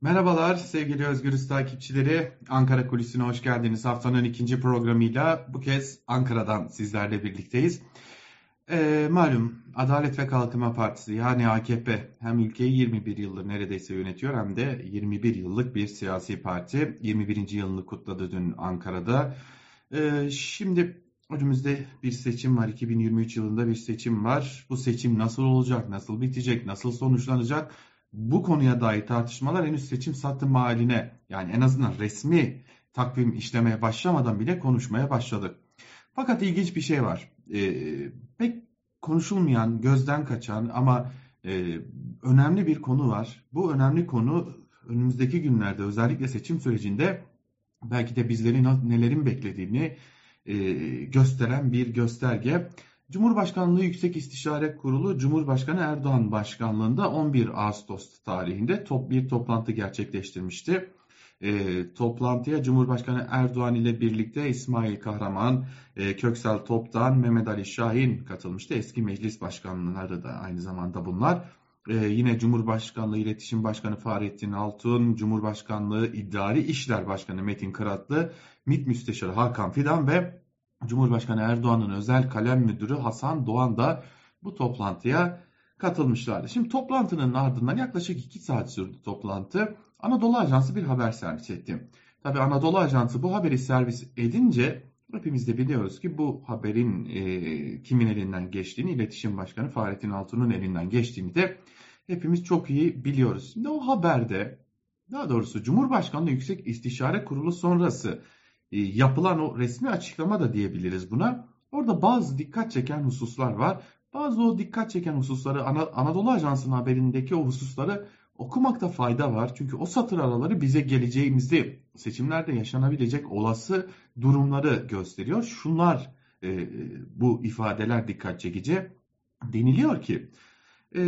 Merhabalar sevgili Özgürüz takipçileri. Ankara Kulisi'ne hoş geldiniz. Haftanın ikinci programıyla bu kez Ankara'dan sizlerle birlikteyiz. Ee, malum Adalet ve Kalkınma Partisi yani AKP hem ülkeyi 21 yıldır neredeyse yönetiyor hem de 21 yıllık bir siyasi parti. 21. yılını kutladı dün Ankara'da. Ee, şimdi önümüzde bir seçim var. 2023 yılında bir seçim var. Bu seçim nasıl olacak, nasıl bitecek, nasıl sonuçlanacak? Bu konuya dair tartışmalar henüz seçim satım haline yani en azından resmi takvim işlemeye başlamadan bile konuşmaya başladık. Fakat ilginç bir şey var. Ee, pek konuşulmayan, gözden kaçan ama e, önemli bir konu var. Bu önemli konu önümüzdeki günlerde özellikle seçim sürecinde belki de bizlerin nelerin beklediğini e, gösteren bir gösterge. Cumhurbaşkanlığı Yüksek İstişare Kurulu Cumhurbaşkanı Erdoğan başkanlığında 11 Ağustos tarihinde top bir toplantı gerçekleştirmişti. E, toplantıya Cumhurbaşkanı Erdoğan ile birlikte İsmail Kahraman, e, Köksal Toptan, Mehmet Ali Şahin katılmıştı. Eski meclis başkanları da aynı zamanda bunlar. E, yine Cumhurbaşkanlığı İletişim Başkanı Fahrettin Altun, Cumhurbaşkanlığı İdari İşler Başkanı Metin Kıratlı, MİT Müsteşarı Hakan Fidan ve Cumhurbaşkanı Erdoğan'ın özel kalem müdürü Hasan Doğan da bu toplantıya katılmışlardı. Şimdi toplantının ardından yaklaşık 2 saat sürdü toplantı. Anadolu Ajansı bir haber servis etti. Tabi Anadolu Ajansı bu haberi servis edince hepimiz de biliyoruz ki bu haberin e, kimin elinden geçtiğini, İletişim Başkanı Fahrettin Altun'un elinden geçtiğini de hepimiz çok iyi biliyoruz. Şimdi o haberde daha doğrusu Cumhurbaşkanlığı Yüksek İstişare Kurulu sonrası yapılan o resmi açıklama da diyebiliriz buna. Orada bazı dikkat çeken hususlar var. Bazı o dikkat çeken hususları Anadolu Ajansı'nın haberindeki o hususları okumakta fayda var. Çünkü o satır araları bize geleceğimizi seçimlerde yaşanabilecek olası durumları gösteriyor. Şunlar e, bu ifadeler dikkat çekici. Deniliyor ki e,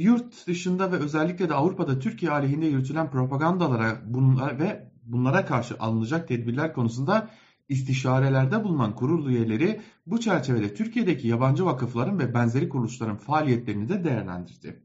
yurt dışında ve özellikle de Avrupa'da Türkiye aleyhinde yürütülen propagandalara bunlar ve bunlara karşı alınacak tedbirler konusunda istişarelerde bulunan kurul üyeleri bu çerçevede Türkiye'deki yabancı vakıfların ve benzeri kuruluşların faaliyetlerini de değerlendirdi.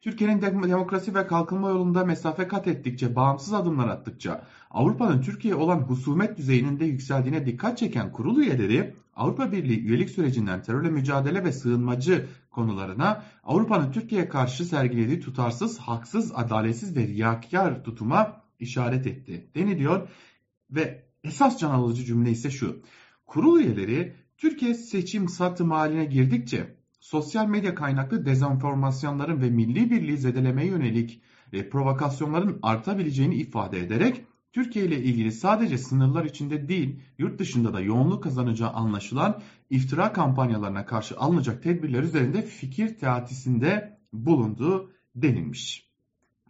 Türkiye'nin demokrasi ve kalkınma yolunda mesafe kat ettikçe, bağımsız adımlar attıkça, Avrupa'nın Türkiye olan husumet düzeyinin de yükseldiğine dikkat çeken kurul üyeleri, Avrupa Birliği üyelik sürecinden terörle mücadele ve sığınmacı konularına, Avrupa'nın Türkiye'ye karşı sergilediği tutarsız, haksız, adaletsiz ve riyakar tutuma işaret etti deniliyor ve esas can alıcı cümle ise şu. Kurul üyeleri Türkiye seçim satım haline girdikçe sosyal medya kaynaklı dezenformasyonların ve milli birliği zedelemeye yönelik e, provokasyonların artabileceğini ifade ederek Türkiye ile ilgili sadece sınırlar içinde değil, yurt dışında da yoğunluk kazanacağı anlaşılan iftira kampanyalarına karşı alınacak tedbirler üzerinde fikir teatisinde bulunduğu denilmiş.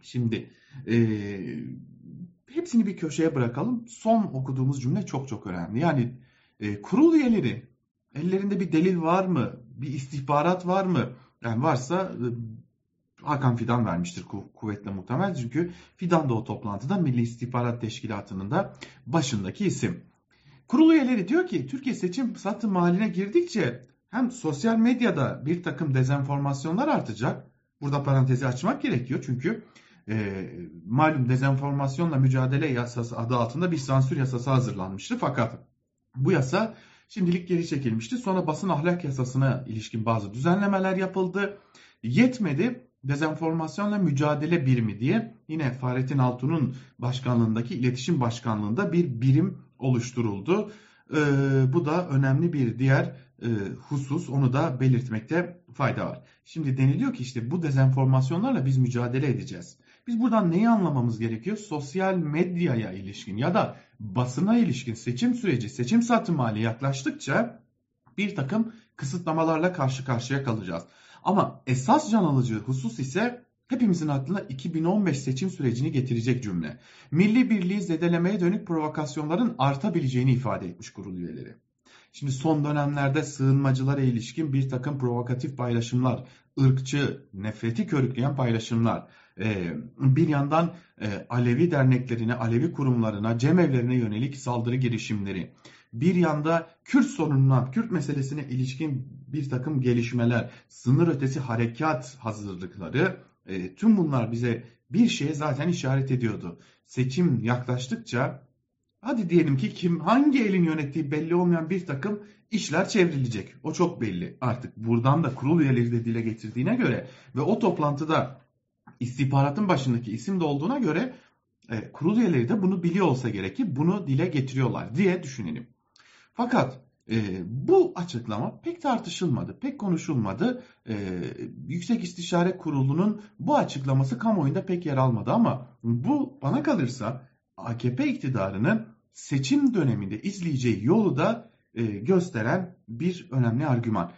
Şimdi e, hepsini bir köşeye bırakalım. Son okuduğumuz cümle çok çok önemli. Yani e, kurul üyeleri ellerinde bir delil var mı? Bir istihbarat var mı? Yani varsa e, Hakan Fidan vermiştir ku, kuvvetle muhtemel. Çünkü Fidan da o toplantıda Milli İstihbarat Teşkilatı'nın da başındaki isim. Kurul üyeleri diyor ki Türkiye seçim satım haline girdikçe hem sosyal medyada bir takım dezenformasyonlar artacak. Burada parantezi açmak gerekiyor çünkü e, malum dezenformasyonla mücadele yasası adı altında bir sansür yasası hazırlanmıştı. Fakat bu yasa şimdilik geri çekilmişti. Sonra basın ahlak yasasına ilişkin bazı düzenlemeler yapıldı. Yetmedi dezenformasyonla mücadele birimi diye yine Fahrettin Altun'un başkanlığındaki iletişim başkanlığında bir birim oluşturuldu. Ee, bu da önemli bir diğer e, husus onu da belirtmekte fayda var. Şimdi deniliyor ki işte bu dezenformasyonlarla biz mücadele edeceğiz. Biz buradan neyi anlamamız gerekiyor? Sosyal medyaya ilişkin ya da basına ilişkin seçim süreci, seçim satım hali yaklaştıkça bir takım kısıtlamalarla karşı karşıya kalacağız. Ama esas can alıcı husus ise hepimizin aklına 2015 seçim sürecini getirecek cümle. Milli birliği zedelemeye dönük provokasyonların artabileceğini ifade etmiş kurul üyeleri. Şimdi son dönemlerde sığınmacılara ilişkin bir takım provokatif paylaşımlar, ırkçı, nefreti körükleyen paylaşımlar, ee, bir yandan e, Alevi derneklerine, Alevi kurumlarına, cemevlerine yönelik saldırı girişimleri, bir yanda Kürt sorununa, Kürt meselesine ilişkin bir takım gelişmeler, sınır ötesi harekat hazırlıkları, e, tüm bunlar bize bir şeye zaten işaret ediyordu. Seçim yaklaştıkça hadi diyelim ki kim hangi elin yönettiği belli olmayan bir takım işler çevrilecek. O çok belli. Artık buradan da kurul üyeleri de dile getirdiğine göre ve o toplantıda istihbaratın başındaki isim de olduğuna göre e, kurul üyeleri de bunu biliyor olsa gerek ki bunu dile getiriyorlar diye düşünelim. Fakat e, bu açıklama pek tartışılmadı, pek konuşulmadı. E, Yüksek İstişare Kurulu'nun bu açıklaması kamuoyunda pek yer almadı ama bu bana kalırsa AKP iktidarının seçim döneminde izleyeceği yolu da e, gösteren bir önemli argüman.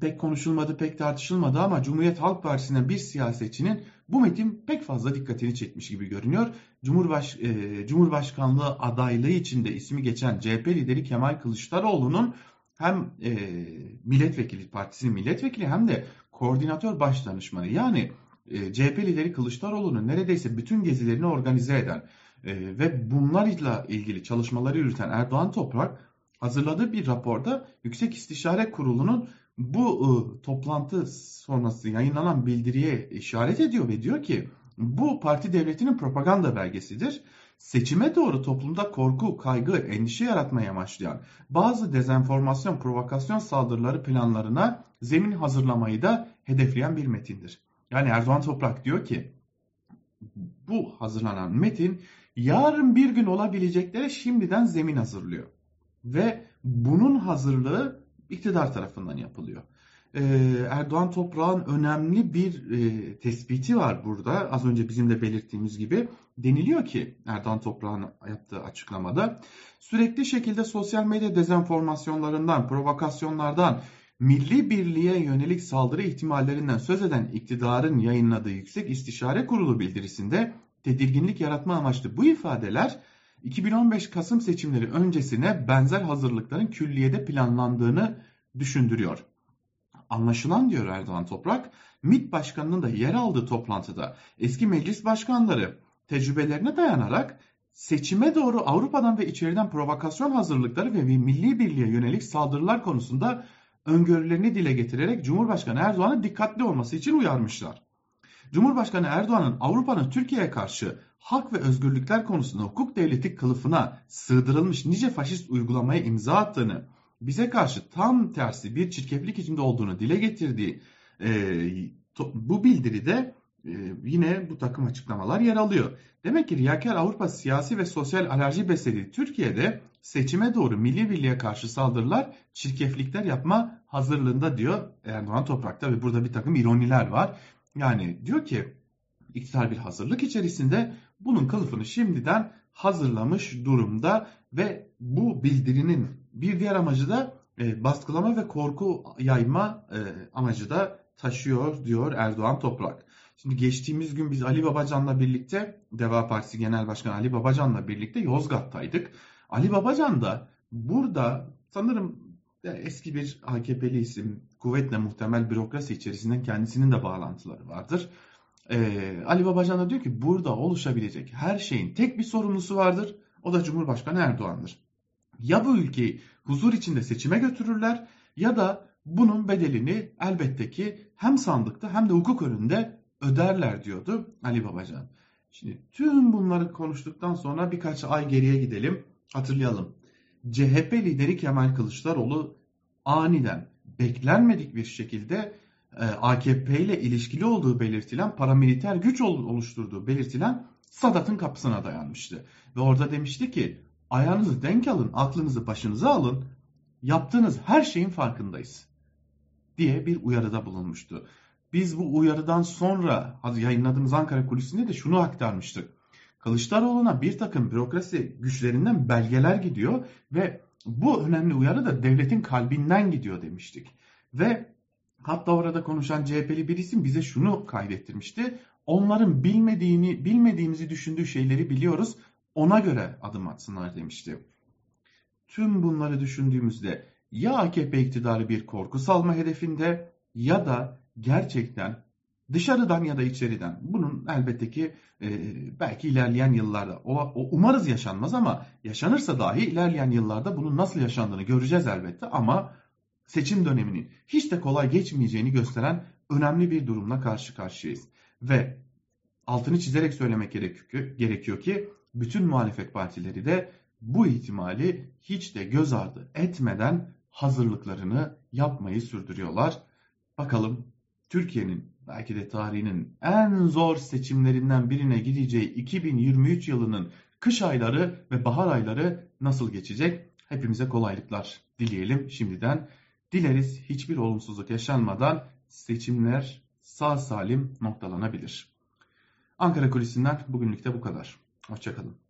Pek konuşulmadı, pek tartışılmadı ama Cumhuriyet Halk Partisi'nden bir siyasetçinin bu metin pek fazla dikkatini çekmiş gibi görünüyor. Cumhurbaş, e, Cumhurbaşkanlığı adaylığı içinde ismi geçen CHP lideri Kemal Kılıçdaroğlu'nun hem e, milletvekili partisinin milletvekili hem de koordinatör başdanışmanı yani e, CHP lideri Kılıçdaroğlu'nun neredeyse bütün gezilerini organize eden e, ve bunlarla ilgili çalışmaları yürüten Erdoğan Toprak hazırladığı bir raporda Yüksek İstişare Kurulu'nun bu e, toplantı sonrası yayınlanan bildiriye işaret ediyor ve diyor ki bu parti devletinin propaganda belgesidir. Seçime doğru toplumda korku, kaygı, endişe yaratmaya amaçlayan bazı dezenformasyon, provokasyon saldırıları planlarına zemin hazırlamayı da hedefleyen bir metindir. Yani Erdoğan Toprak diyor ki bu hazırlanan metin yarın bir gün olabileceklere şimdiden zemin hazırlıyor. Ve bunun hazırlığı iktidar tarafından yapılıyor. Ee, Erdoğan Toprağ'ın önemli bir e, tespiti var burada. Az önce bizim de belirttiğimiz gibi deniliyor ki Erdoğan Toprağ'ın yaptığı açıklamada sürekli şekilde sosyal medya dezenformasyonlarından, provokasyonlardan, milli birliğe yönelik saldırı ihtimallerinden söz eden iktidarın yayınladığı Yüksek İstişare Kurulu bildirisinde tedirginlik yaratma amaçlı bu ifadeler 2015 Kasım seçimleri öncesine benzer hazırlıkların külliyede planlandığını düşündürüyor. Anlaşılan diyor Erdoğan Toprak, MİT Başkanı'nın da yer aldığı toplantıda eski meclis başkanları tecrübelerine dayanarak seçime doğru Avrupa'dan ve içeriden provokasyon hazırlıkları ve milli birliğe yönelik saldırılar konusunda öngörülerini dile getirerek Cumhurbaşkanı Erdoğan'ı dikkatli olması için uyarmışlar. Cumhurbaşkanı Erdoğan'ın Avrupa'nın Türkiye'ye karşı hak ve özgürlükler konusunda hukuk devleti kılıfına sığdırılmış nice faşist uygulamaya imza attığını, bize karşı tam tersi bir çirkeflik içinde olduğunu dile getirdiği e, to, bu bildiride e, yine bu takım açıklamalar yer alıyor. Demek ki riyakar Avrupa siyasi ve sosyal alerji beslediği Türkiye'de seçime doğru milli birliğe karşı saldırılar, çirkeflikler yapma hazırlığında diyor Erdoğan Toprak'ta ve burada bir takım ironiler var. Yani diyor ki iktidar bir hazırlık içerisinde bunun kılıfını şimdiden hazırlamış durumda ve bu bildirinin bir diğer amacı da e, baskılama ve korku yayma e, amacı da taşıyor diyor Erdoğan Toprak. Şimdi geçtiğimiz gün biz Ali Babacan'la birlikte Deva Partisi Genel Başkanı Ali Babacan'la birlikte Yozgat'taydık. Ali Babacan da burada sanırım eski bir AKP'li isim kuvvetle muhtemel bürokrasi içerisinden kendisinin de bağlantıları vardır. Ee, Ali Babacan da diyor ki burada oluşabilecek her şeyin tek bir sorumlusu vardır. O da Cumhurbaşkanı Erdoğan'dır. Ya bu ülkeyi huzur içinde seçime götürürler ya da bunun bedelini elbette ki hem sandıkta hem de hukuk önünde öderler diyordu Ali Babacan. Şimdi tüm bunları konuştuktan sonra birkaç ay geriye gidelim. Hatırlayalım. CHP lideri Kemal Kılıçdaroğlu aniden beklenmedik bir şekilde e, AKP ile ilişkili olduğu belirtilen paramiliter güç oluşturduğu belirtilen Sadat'ın kapısına dayanmıştı. Ve orada demişti ki ayağınızı denk alın, aklınızı başınıza alın, yaptığınız her şeyin farkındayız diye bir uyarıda bulunmuştu. Biz bu uyarıdan sonra yayınladığımız Ankara kulisinde de şunu aktarmıştık. Kılıçdaroğlu'na bir takım bürokrasi güçlerinden belgeler gidiyor ve bu önemli uyarı da devletin kalbinden gidiyor demiştik. Ve hatta orada konuşan CHP'li bir isim bize şunu kaydettirmişti. Onların bilmediğini, bilmediğimizi düşündüğü şeyleri biliyoruz. Ona göre adım atsınlar demişti. Tüm bunları düşündüğümüzde ya AKP iktidarı bir korku salma hedefinde ya da gerçekten dışarıdan ya da içeriden bunun elbette ki e, belki ilerleyen yıllarda o, o umarız yaşanmaz ama yaşanırsa dahi ilerleyen yıllarda bunun nasıl yaşandığını göreceğiz elbette ama seçim döneminin hiç de kolay geçmeyeceğini gösteren önemli bir durumla karşı karşıyayız. Ve altını çizerek söylemek gerekiyor ki bütün muhalefet partileri de bu ihtimali hiç de göz ardı etmeden hazırlıklarını yapmayı sürdürüyorlar. Bakalım Türkiye'nin belki de tarihinin en zor seçimlerinden birine gideceği 2023 yılının kış ayları ve bahar ayları nasıl geçecek? Hepimize kolaylıklar dileyelim şimdiden. Dileriz hiçbir olumsuzluk yaşanmadan seçimler sağ salim noktalanabilir. Ankara Kulisi'nden bugünlük de bu kadar. Hoşçakalın.